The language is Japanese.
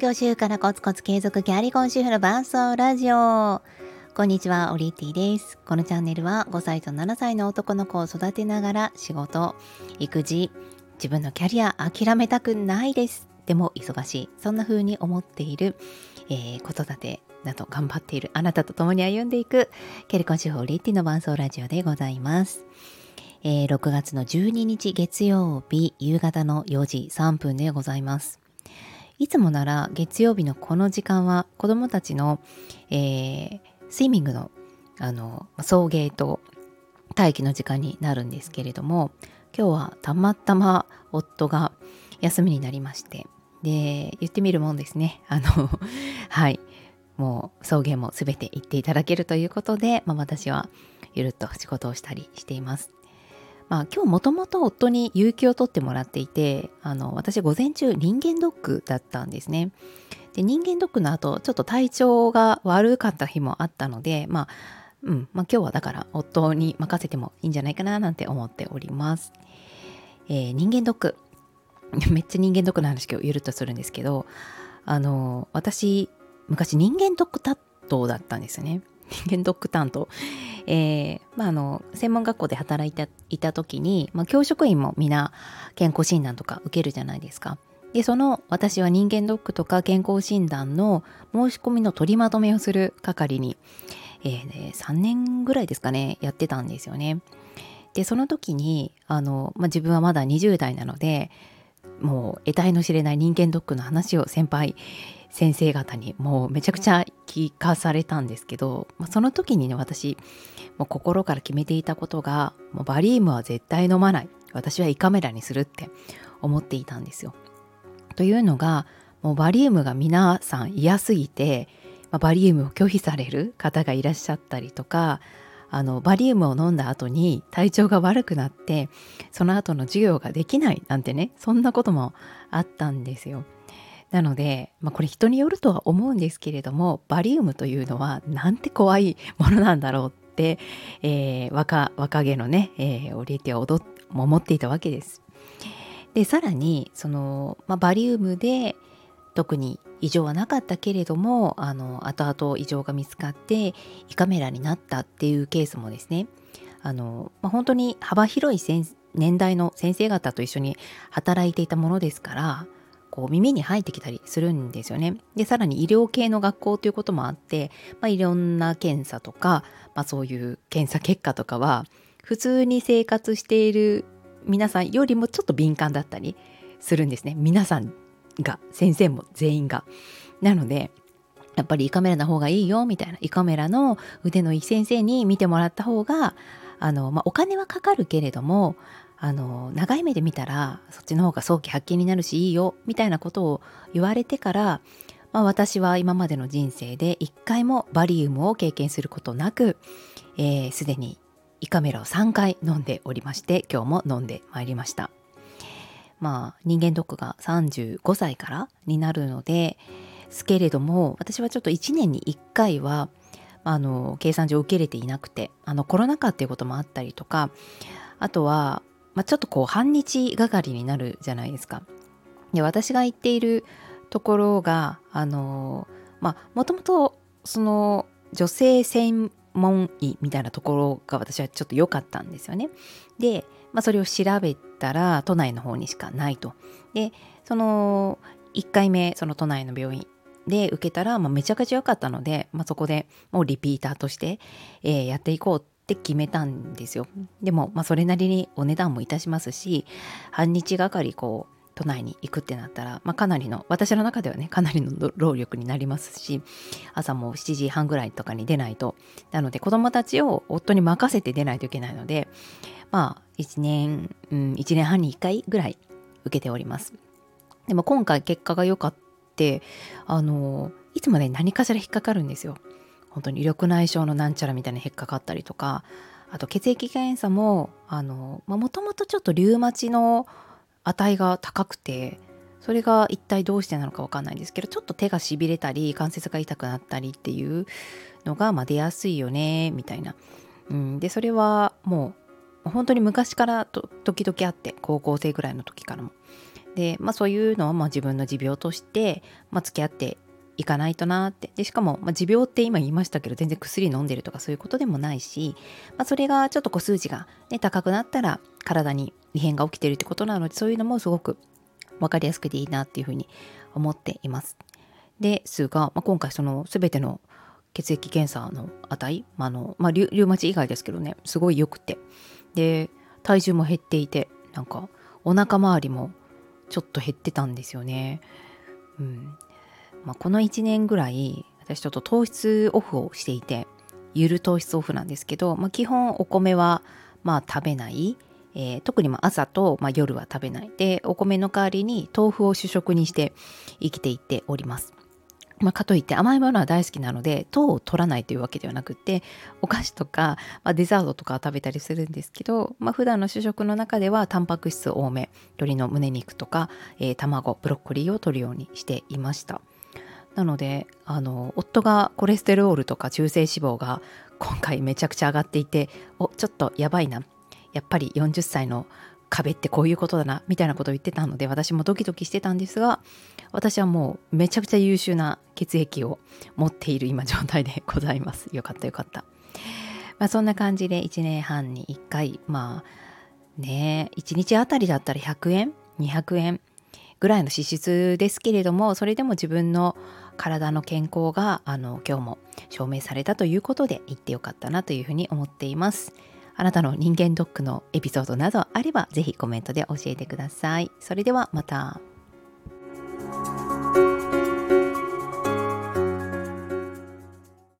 業主婦からコツコツ継続キャリコン主婦の伴奏ラジオ。こんにちは、オリティです。このチャンネルは5歳と7歳の男の子を育てながら仕事、育児、自分のキャリア諦めたくないです。でも忙しい。そんな風に思っている、えー、子育てなど頑張っているあなたと共に歩んでいくキャリコン主婦オリティの伴奏ラジオでございます。えー、6月の12日月曜日夕方の4時3分でございます。いつもなら月曜日のこの時間は子供たちの、えー、スイミングのあの送迎と待機の時間になるんですけれども今日はたまたま夫が休みになりましてで言ってみるもんですね。あの はい。もう送迎も全て行っていただけるということで、まあ、私はゆるっと仕事をしたりしています。まあ、今日もともと夫に有給を取ってもらっていてあの私午前中人間ドックだったんですね。で人間ドックの後ちょっと体調が悪かった日もあったのでまあうんまあ、今日はだから夫に任せてもいいんじゃないかななんて思っております、えー、人間ドック。めっちゃ人間ドックの話今日ゆるっとするんですけどあの私昔人間ドック担当だったんですね。人間ドック担当。えー、まあ、あの専門学校で働いていた時に、まあ、教職員も皆健康診断とか受けるじゃないですか。でその私は人間ドックとか健康診断の申し込みの取りまとめをする係に、えーね、3年ぐらいですかねやってたんですよね。でその時にあの、まあ、自分はまだ20代なのでもう得体の知れない人間ドックの話を先輩先生方にもうめちゃくちゃ聞かされたんですけど、まあ、その時にね私もう心から決めていたことがもうバリウムは絶対飲まない私は胃カメラにするって思っていたんですよ。というのがもうバリウムが皆さん嫌すぎて、まあ、バリウムを拒否される方がいらっしゃったりとかあのバリウムを飲んだ後に体調が悪くなってその後の授業ができないなんてねそんなこともあったんですよ。なので、まあ、これ人によるとは思うんですけれどもバリウムというのはなんて怖いものなんだろうって、えー、若若気のね、えー、オリエティは踊思っていたわけです。でさらにその、まあ、バリウムで特に異常はなかったけれどもあの後々異常が見つかって胃カメラになったっていうケースもですねあの、まあ、本当に幅広い年代の先生方と一緒に働いていたものですからこう耳に入ってきたりするんですよね。でさらに医療系の学校ということもあって、まあ、いろんな検査とか、まあ、そういう検査結果とかは普通に生活している皆さんよりもちょっと敏感だったりするんですね。皆さんが先生も全員が。なのでやっぱり胃カメラの方がいいよみたいな胃カメラの腕のいい先生に見てもらった方があの、まあ、お金はかかるけれどもあの長い目で見たらそっちの方が早期発見になるしいいよみたいなことを言われてから、まあ、私は今までの人生で一回もバリウムを経験することなくすで、えー、に胃カメラを3回飲んでおりまして今日も飲んでまいりました。まあ人間ドックが35歳からになるのですけれども私はちょっと1年に1回はあの計算上受け入れていなくてあのコロナ禍っていうこともあったりとかあとはまあ、ちょっとこう半日がかりになるじゃないですか。で私が行っているところがあのまあもともとその女性専門医みたいなところが私はちょっと良かったんですよね。で、まあ、それを調べたら都内の方にしかないと。でその1回目その都内の病院で受けたら、まあ、めちゃくちゃ良かったので、まあ、そこでもうリピーターとして、えー、やっていこうって決めたんですよ。でも、まあ、それなりにお値段もいたしますし半日がかりこう都内に行くってなったら、まあ、かなりの私の中ではねかなりの労力になりますし朝も7時半ぐらいとかに出ないと。なので子供たちを夫に任せて出ないといけないのでまあ1年、うん、1年半に1回ぐらい受けております。でも今回結果が良かってあのいつもね何かしら引っかかるんですよ。本当に緑内障のなんちゃらみたいな引っかかったりとかあと血液検査ももともとちょっとリウマチの値が高くてそれが一体どうしてなのか分かんないんですけどちょっと手がしびれたり関節が痛くなったりっていうのが、まあ、出やすいよねみたいな、うん、でそれはもう本当に昔からと時々あって高校生ぐらいの時からも。で、まあ、そういうのはまあ自分の持病として、まあ、付き合っていかないとなってでしかも、まあ、持病って今言いましたけど全然薬飲んでるとかそういうことでもないし、まあ、それがちょっとこう数値が、ね、高くなったら体に異変が起きてるってことなのでそういうのもすごく分かりやすくていいなっていうふうに思っています。ですが、まあ、今回その全ての血液検査の値、まあのまあ、リュウマチ以外ですけどねすごい良くてで体重も減っていてなんかお腹周りもちょっと減ってたんですよね。うんまあ、この1年ぐらい私ちょっと糖質オフをしていてゆる糖質オフなんですけど、まあ、基本お米はまあ食べない、えー、特にま朝とまあ夜は食べない。でお米の代わりに豆腐を主食にして生きていっております。まあ、かといって甘いものは大好きなので糖を取らないというわけではなくてお菓子とか、まあ、デザートとか食べたりするんですけど、まあ、普段の主食の中ではタンパク質多め鶏の胸肉とか、えー、卵ブロッコリーを取るようにしていました。なのであの夫がコレステロールとか中性脂肪が今回めちゃくちゃ上がっていておちょっとやばいな。やっぱり40歳の壁ってこういうことだなみたいなことを言ってたので私もドキドキしてたんですが私はもうめちゃくちゃ優秀な血液を持っている今状態でございます。よかったよかった、まあ、そんな感じで1年半に1回まあね1日あたりだったら100円200円ぐらいの脂質ですけれどもそれでも自分の体の健康があの今日も証明されたということで行ってよかったなというふうに思っています。あなたの人間ドックのエピソードなどあればぜひコメントで教えてください。それではまた。